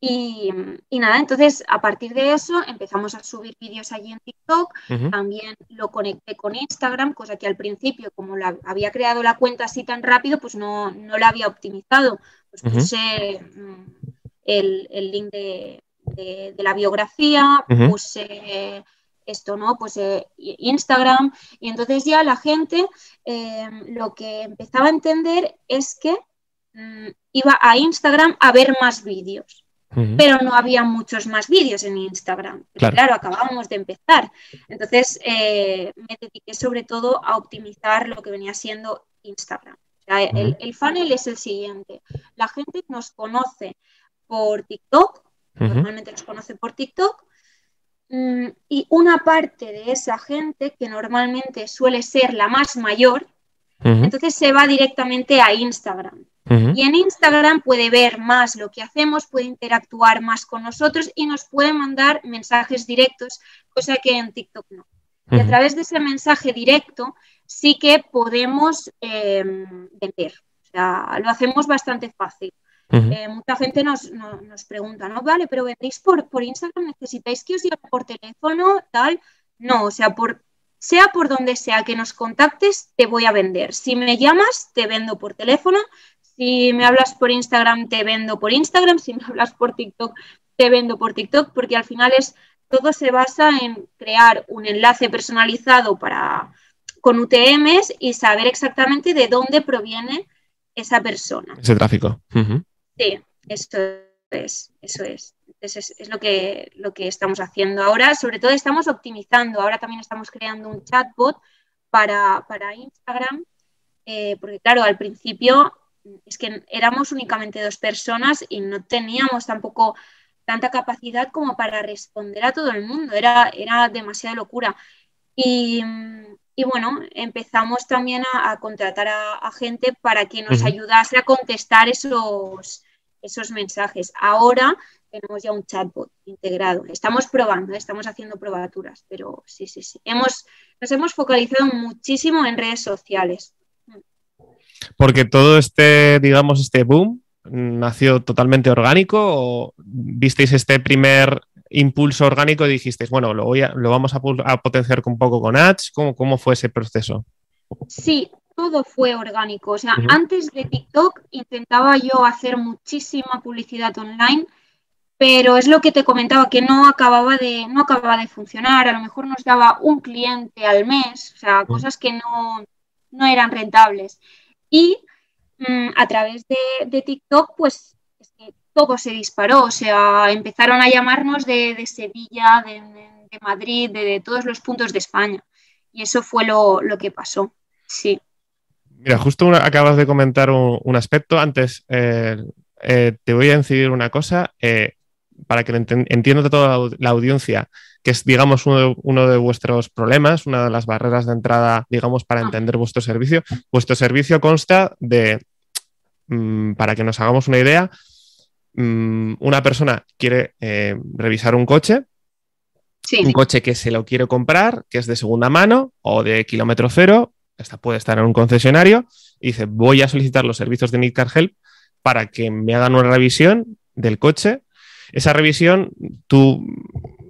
Y, y, nada, entonces a partir de eso empezamos a subir vídeos allí en TikTok, uh -huh. también lo conecté con Instagram, cosa que al principio, como la, había creado la cuenta así tan rápido, pues no, no la había optimizado. Pues puse uh -huh. El, el, link de, de, de, la biografía, uh -huh. puse esto, ¿no? Pues eh, Instagram. Y entonces ya la gente eh, lo que empezaba a entender es que mmm, iba a Instagram a ver más vídeos. pero no había muchos más vídeos en Instagram. Claro, acabábamos de empezar. Entonces eh, me dediqué sobre todo a optimizar lo que venía siendo Instagram. el, funnel es el siguiente. La gente nos conoce por TikTok, normalmente nos conoce por TikTok, mm, y una parte de esa gente, que normalmente suele ser la más mayor, entonces se va directamente a Instagram. Y en Instagram puede ver más lo que hacemos, puede interactuar más con nosotros y nos puede mandar mensajes directos, cosa que en TikTok no. Y a través de ese mensaje directo sí que podemos em, vender. O sea, lo hacemos bastante fácil. Eh, mucha gente nos, pregunta, ¿no? Vale, pero vendéis por, por Instagram, necesitáis que os llame por teléfono, tal. No, o sea, por, sea por donde sea que nos contactes, te voy a vender. Si me llamas, te vendo por teléfono. Si me hablas por Instagram, te vendo por Instagram. Si me hablas por TikTok, te vendo por TikTok, porque al final es todo se basa en crear un enlace personalizado para con UTMs y saber exactamente de dónde proviene esa persona. Ese tráfico. Sí, eso es, eso es. es, lo, que, lo que estamos haciendo ahora. Sobre todo estamos optimizando. Ahora también estamos creando un chatbot para, Instagram, eh, porque claro, al principio es que éramos únicamente dos personas y no teníamos tampoco tanta capacidad como para responder a todo el mundo, era, era demasiada locura. Y, bueno, empezamos también a, contratar a, gente para que nos ayudase a contestar esos, esos mensajes. Ahora tenemos ya un chatbot integrado. Estamos probando, estamos haciendo probaturas, pero sí, sí, sí. Hemos, nos hemos focalizado muchísimo en redes sociales. Porque todo este, digamos, este boom nació totalmente orgánico o visteis este primer impulso orgánico y dijisteis, bueno, lo, voy a, lo vamos a, potenciar un poco con ads? ¿Cómo, ¿Cómo, fue ese proceso? Sí, todo fue orgánico. O sea, antes de TikTok intentaba yo hacer muchísima publicidad online, pero es lo que te comentaba, que no acababa de, no acababa de funcionar. A lo mejor nos daba un cliente al mes, o sea, cosas que no, no eran rentables. Y mm, a través de, TikTok, pues es que todo se disparó. O sea, empezaron a llamarnos de, Sevilla, de, Madrid, de, todos los puntos de España. Y eso fue lo, que pasó. Sí. Mira, justo acabas de comentar un, aspecto. Antes eh, eh, te voy a incidir una cosa. Eh, para que entienda toda la audiencia, que es, digamos, uno de, vuestros problemas, una de las barreras de entrada, digamos, para ah. entender vuestro servicio. Vuestro servicio consta de, mm, para que nos hagamos una idea, mm, una persona quiere revisar un coche, un coche que se lo quiere comprar, que es de segunda mano o de kilómetro cero, esta puede estar en un concesionario, y dice, voy a solicitar los servicios de Nick Help para que me hagan una revisión del coche esa revisión, tú,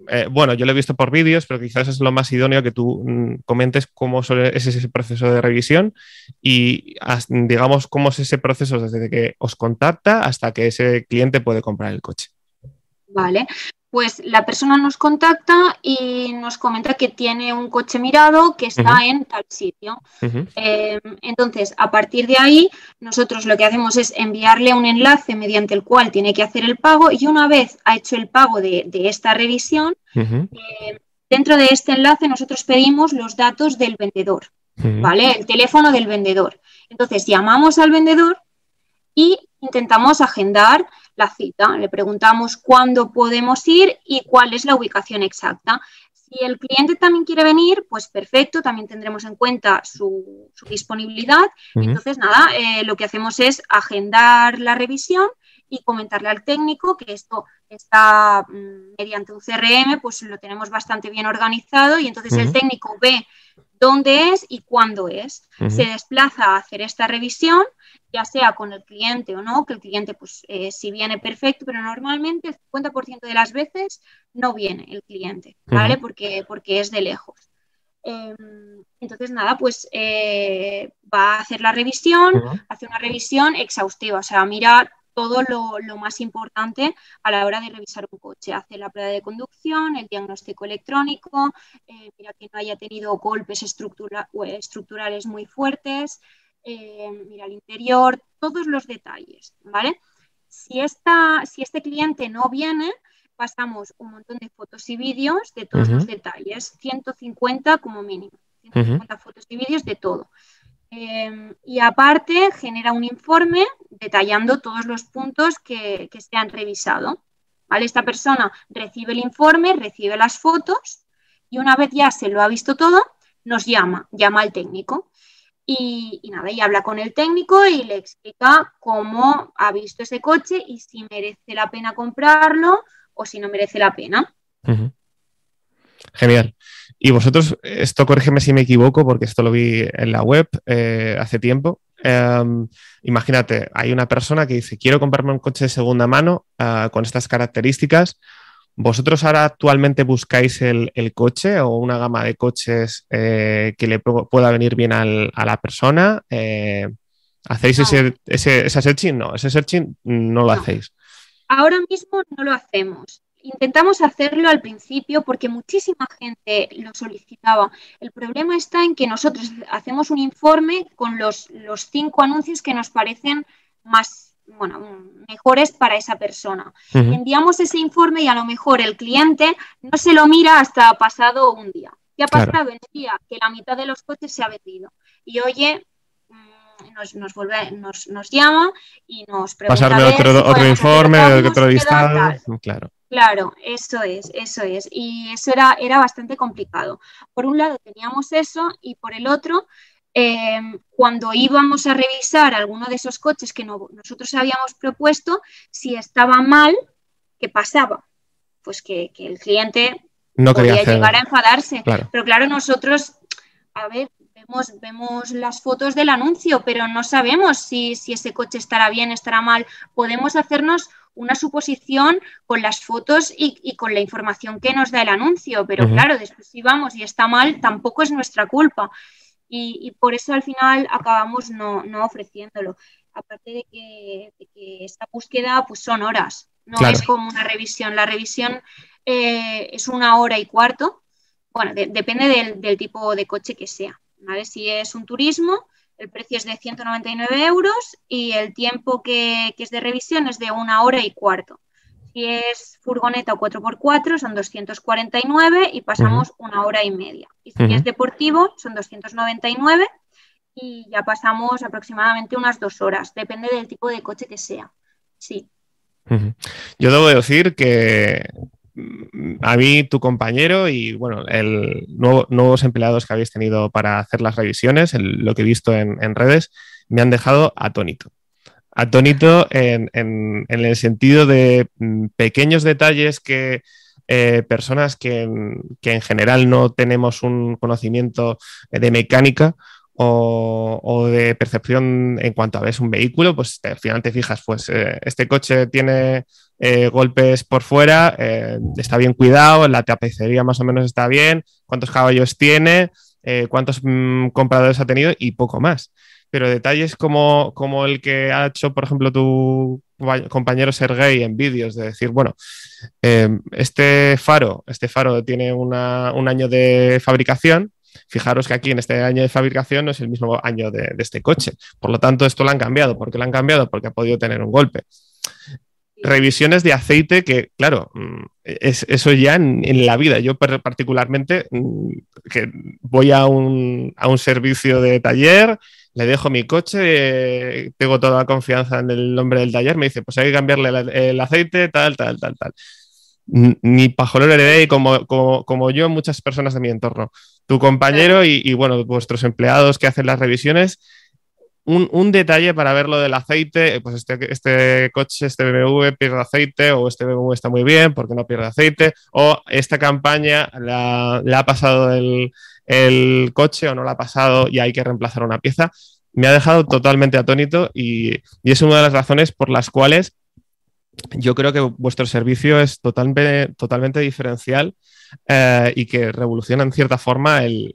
eh, bueno, yo lo he visto por vídeos, pero quizás es lo más idóneo que tú mm, comentes cómo es ese proceso de revisión y, digamos, cómo es ese proceso desde que os contacta hasta que ese cliente puede comprar el coche. Vale, pues la persona nos contacta y nos comenta que tiene un coche mirado que está en tal sitio. Em, entonces, a partir de ahí, nosotros lo que hacemos es enviarle un enlace mediante el cual tiene que hacer el pago y una vez ha hecho el pago de, esta revisión, em, dentro de este enlace nosotros pedimos los datos del vendedor, ¿vale? El teléfono del vendedor. Entonces, llamamos al vendedor y intentamos agendar la cita. Le preguntamos cuándo podemos ir y cuál es la ubicación exacta. Si el cliente también quiere venir, pues perfecto, también tendremos en cuenta su, disponibilidad. Entonces, nada, eh, lo que hacemos es agendar la revisión y comentarle al técnico que esto está mm, mediante un CRM, pues lo tenemos bastante bien organizado y entonces el técnico ve dónde es y cuándo es. Se desplaza a hacer esta revisión ya sea con el cliente o no, que el cliente, pues, eh, si viene perfecto, pero normalmente el 50% de las veces no viene el cliente, ¿vale? porque, porque es de lejos. Em, entonces, nada, pues eh, va a hacer la revisión, hace una revisión exhaustiva, o sea, mira todo lo, más importante a la hora de revisar un coche. Hace la prueba de conducción, el diagnóstico electrónico, eh, mira que no haya tenido golpes estructurales muy fuertes, eh, mira el interior, todos los detalles, ¿vale? Si, esta, si este cliente no viene, pasamos un montón de fotos y vídeos de todos los detalles, 150 como mínimo, 150 fotos y vídeos de todo. Em, y aparte genera un informe detallando todos los puntos que, se han revisado. ¿vale? Esta persona recibe el informe, recibe las fotos y una vez ya se lo ha visto todo, nos llama, llama al técnico. Y, nada, y habla con el técnico y le explica cómo ha visto ese coche y si merece la pena comprarlo o si no merece la pena. Genial. Y vosotros, esto corrígeme si me equivoco, porque esto lo vi en la web eh, hace tiempo. Em, imagínate, hay una persona que dice, quiero comprarme un coche de segunda mano ah, con estas características. ¿Vosotros ahora actualmente buscáis el, coche o una gama de coches eh, que le pueda venir bien a la persona? Eh, ¿Hacéis ese, ese, searching? No, ese searching no lo hacéis. Ahora mismo no lo hacemos. Intentamos hacerlo al principio porque muchísima gente lo solicitaba. El problema está en que nosotros hacemos un informe con los, los cinco anuncios que nos parecen más bueno, mejores para esa persona. Enviamos ese informe y a lo mejor el cliente no se lo mira hasta pasado un día. ¿Qué ha pasado en el día? Que la mitad de los coches se ha vendido. Y oye, mm, nos, nos, vuelve, nos, nos llama y nos pregunta. Pasarme otro, otro informe, otro listado. Claro. Claro, eso es, eso es. Y eso era, era bastante complicado. Por un lado teníamos eso y por el otro, em, cuando íbamos a revisar alguno de esos coches que nosotros habíamos propuesto, si estaba mal, ¿qué pasaba? Pues que, el cliente no podía llegar a enfadarse. Pero claro, nosotros, a ver, vemos, vemos las fotos del anuncio, pero no sabemos si, si ese coche estará bien, estará mal. Podemos hacernos una suposición con las fotos y, con la información que nos da el anuncio, pero claro, después si vamos y está mal, tampoco es nuestra culpa. Y, por eso al final acabamos no, ofreciéndolo. Aparte de que, esta búsqueda pues son horas, no es como una revisión. La revisión eh, es una hora y cuarto. Bueno, depende del, del, tipo de coche que sea. ¿vale? Si es un turismo, el precio es de 199 euros y el tiempo que, es de revisión es de una hora y cuarto. Si es furgoneta o 4x4 son 249 y pasamos una hora y media. Y si es deportivo son 299 y ya pasamos aproximadamente unas dos horas. Depende del tipo de coche que sea. Sí. Yo debo decir que, a mí, tu compañero y bueno, el nuevos empleados que habéis tenido para hacer las revisiones, lo que he visto en, redes, me han dejado atónito. Atónito en, el sentido de mm, pequeños detalles que eh, personas que, que, en general no tenemos un conocimiento de mecánica o, de percepción en cuanto a ves un vehículo, pues al final te fijas, pues eh, este coche tiene eh, golpes por fuera, está bien cuidado, la tapicería más o menos está bien, cuántos caballos tiene, cuántos mm, compradores ha tenido y poco más. Pero detalles como, como el que ha hecho, por ejemplo, tu compañero Sergey en vídeos, de decir, bueno, este faro, este faro tiene un año de fabricación, Fijaros que aquí en este año de fabricación no es el mismo año de, este coche. Por lo tanto, esto lo han cambiado. ¿Por qué lo han cambiado? Porque ha podido tener un golpe. Revisiones de aceite que, claro, mm, es, eso ya en, la vida. Yo particularmente mm, que voy a un, servicio de taller, le dejo mi coche, tengo toda la confianza en el nombre del taller, me dice, pues hay que cambiarle el aceite, tal, tal, tal, tal ni pajolero heredé como, como, como, yo, muchas personas de mi entorno. Tu compañero y, bueno, vuestros empleados que hacen las revisiones. Un, detalle para ver lo del aceite, pues este, este coche, este BMW pierde aceite o este BMW está muy bien porque no pierde aceite o esta campaña le ha pasado el, el coche o no la ha pasado y hay que reemplazar una pieza, me ha dejado totalmente atónito y, y es una de las razones por las cuales yo creo que vuestro servicio es totalmente, totalmente diferencial eh, y que revoluciona en cierta forma el,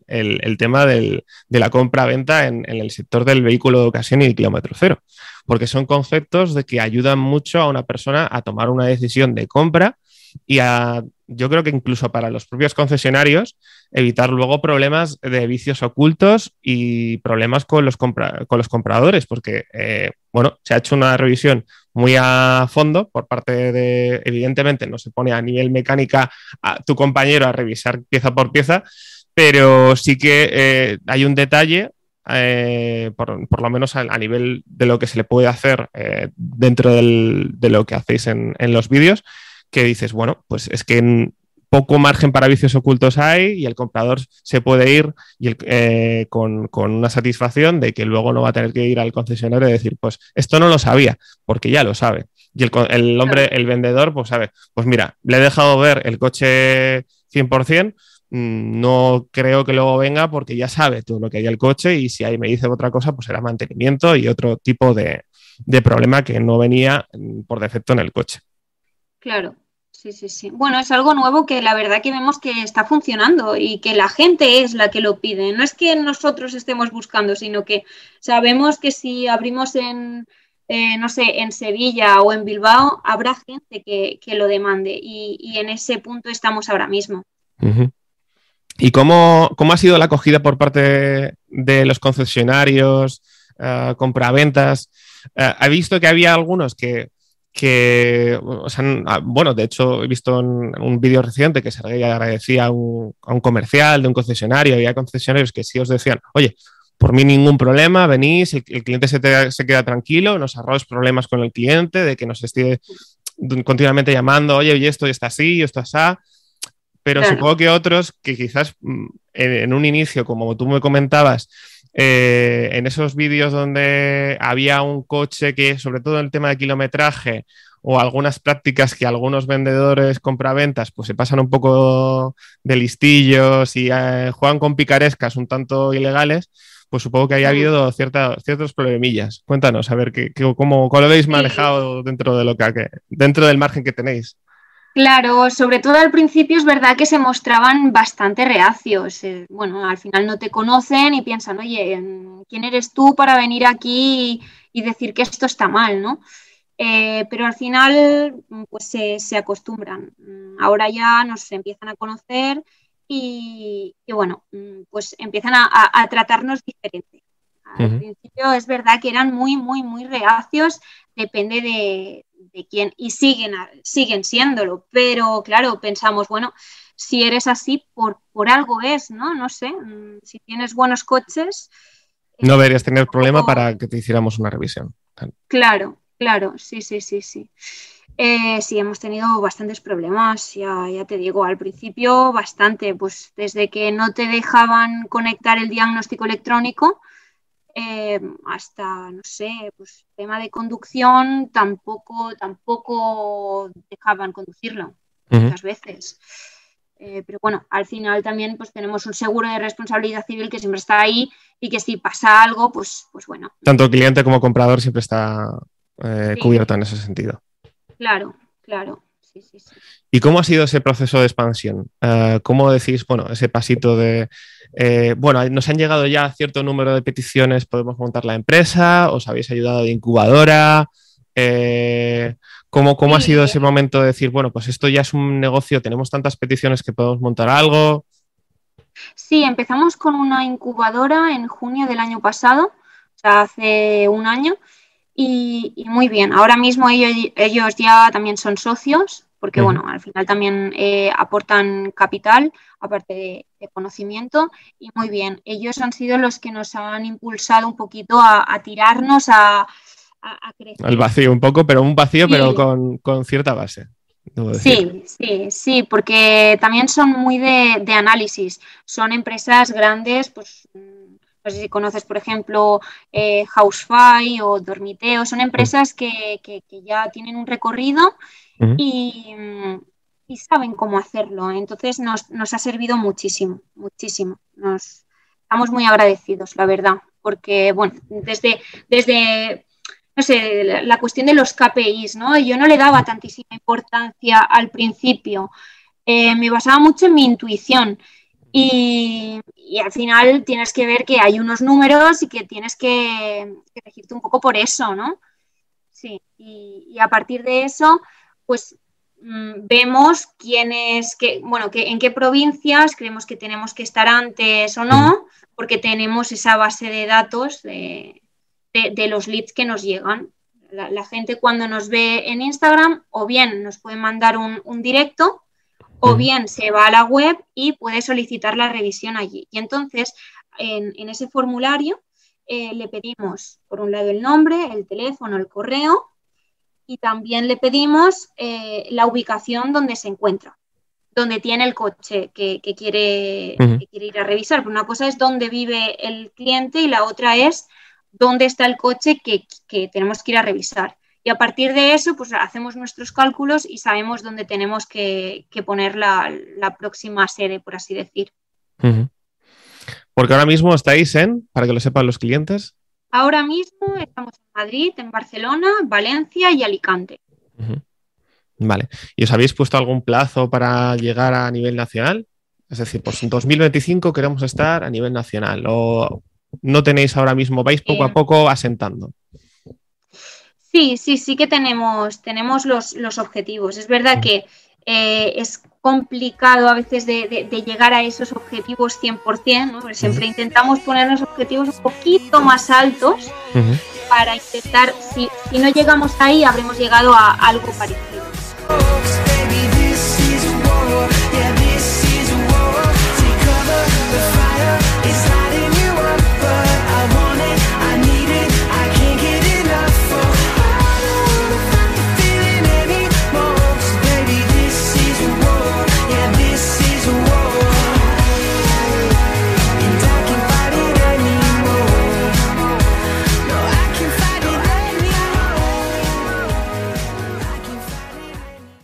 tema de la compra-venta en, el sector del vehículo de ocasión y el kilómetro cero, porque son conceptos de que ayudan mucho a una persona a tomar una decisión de compra y a, yo creo que incluso para los propios concesionarios evitar luego problemas de vicios ocultos y problemas con los, con los compradores, porque, eh, bueno, se ha hecho una revisión muy a fondo por parte de, evidentemente, no se pone a nivel mecánica a tu compañero a revisar pieza por pieza, pero sí que eh, hay un detalle eh, por, lo menos a, nivel de lo que se le puede hacer dentro de lo que hacéis en, en los vídeos, que dices, bueno, pues es que poco margen para vicios ocultos hay y el comprador se puede ir y eh, con, una satisfacción de que luego no va a tener que ir al concesionario y decir, pues esto no lo sabía, porque ya lo sabe. Y el, hombre, el vendedor, pues sabe, pues mira, le he dejado ver el coche 100%, mm, no creo que luego venga porque ya sabe todo lo que hay el coche y si ahí me dice otra cosa, pues será mantenimiento y otro tipo de, de problema que no venía mm, por defecto en el coche. Claro, Sí, sí, sí. Bueno, es algo nuevo que la verdad que vemos que está funcionando y que la gente es la que lo pide. No es que nosotros estemos buscando, sino que sabemos que si abrimos en, eh, no sé, en Sevilla o en Bilbao, habrá gente que, lo demande y, en ese punto estamos ahora mismo. ¿Y cómo, ha sido la acogida por parte de los concesionarios, uh, compraventas? Uh, he visto que había algunos que que, ah, bueno, de hecho he visto en un vídeo reciente que Sergey agradecía a un, comercial de un concesionario, había concesionarios que sí os decían, oye, por mí ningún problema, venís, el, cliente se, queda tranquilo, nos ahorráis problemas con el cliente, de que nos esté continuamente llamando, oye, y esto está así, esto está pero supongo que otros que quizás mm, en, un inicio, como tú me comentabas, eh, en esos vídeos donde había un coche que, sobre todo en el tema de kilometraje o algunas prácticas que algunos vendedores compraventas pues se pasan un poco de listillos y eh, juegan con picarescas un tanto ilegales, pues supongo que haya habido ciertos problemillas. Cuéntanos, a ver, ¿qué, cómo, lo habéis manejado dentro, de lo que, dentro del margen que tenéis? Claro, sobre todo al principio es verdad que se mostraban bastante reacios. Eh, bueno, al final no te conocen y piensan, oye, ¿quién eres tú para venir aquí y, decir que esto está mal, ¿no? Eh, pero al final, pues se, acostumbran. Ahora ya nos empiezan a conocer y, bueno, pues empiezan a, tratarnos diferente. Al principio es verdad que eran muy, muy, muy reacios, depende de, de quién, y siguen, siguen siéndolo, pero claro, pensamos, bueno, si eres así, por, por algo es, ¿no? No sé, mm, si tienes buenos coches... No eh, deberías tener problema para que te hiciéramos una revisión. Claro, claro, sí, sí, sí, sí. Eh, sí, hemos tenido bastantes problemas, ya, ya te digo, al principio bastante, pues desde que no te dejaban conectar el diagnóstico electrónico, eh, hasta, no sé, pues tema de conducción tampoco, tampoco dejaban conducirlo muchas veces. Eh, pero bueno, al final también pues tenemos un seguro de responsabilidad civil que siempre está ahí y que si pasa algo, pues, pues bueno. Tanto cliente como comprador siempre está eh, cubierto en ese sentido. Claro, claro. ¿Y cómo ha sido ese proceso de expansión? ¿Cómo decís, bueno, ese pasito de eh, bueno, nos han llegado ya cierto número de peticiones, podemos montar la empresa, os habéis ayudado de incubadora. Eh, ¿Cómo, ha sido ese momento de decir, bueno, pues esto ya es un negocio, tenemos tantas peticiones que podemos montar algo? Sí, empezamos con una incubadora en junio del año pasado, o sea, hace un año, y, muy bien. Ahora mismo ellos ya también son socios porque bueno, al final también eh, aportan capital, aparte de, conocimiento, y muy bien, ellos han sido los que nos han impulsado un poquito a, tirarnos a, crecer. Al vacío un poco, pero un vacío, pero con, cierta base. Sí, sí, sí, porque también son muy de, análisis. Son empresas grandes, pues no sé si conoces, por ejemplo, eh, Housefy o Dormiteo, son empresas que, que, ya tienen un recorrido y, saben cómo hacerlo. Entonces nos, ha servido muchísimo, muchísimo. Nos, estamos muy agradecidos, la verdad, porque, bueno, desde, desde no sé, la, cuestión de los KPIs, ¿no? Yo no le daba tantísima importancia al principio. Eh, me basaba mucho en mi intuición. Y, al final tienes que ver que hay unos números y que tienes que, que regirte un poco por eso, ¿no? Sí, y, a partir de eso, pues mm, vemos quiénes, que, bueno, que, en qué provincias creemos que tenemos que estar antes o no, porque tenemos esa base de datos de, los leads que nos llegan. La, gente cuando nos ve en Instagram o bien nos puede mandar un, directo o bien se va a la web y puede solicitar la revisión allí. Y entonces en, ese formulario eh, le pedimos, por un lado, el nombre, el teléfono, el correo y también le pedimos eh, la ubicación donde se encuentra, donde tiene el coche que, quiere, quiere, ir a revisar. una cosa es dónde vive el cliente y la otra es dónde está el coche que, tenemos que ir a revisar. Y a partir de eso, pues hacemos nuestros cálculos y sabemos dónde tenemos que, poner la, próxima sede, por así decir. Porque ahora mismo estáis en, para que lo sepan los clientes. Ahora mismo estamos en Madrid, en Barcelona, Valencia y Alicante. Vale. ¿Y os habéis puesto algún plazo para llegar a nivel nacional? Es decir, pues en 2025 queremos estar a nivel nacional o no tenéis ahora mismo, vais poco a poco asentando. Sí, sí, sí que tenemos, tenemos los, objetivos. Es verdad que eh, es complicado a veces de, llegar a esos objetivos 100%, ¿no? siempre intentamos ponernos objetivos un poquito más altos para intentar, si, si no llegamos ahí, habremos llegado a algo parecido.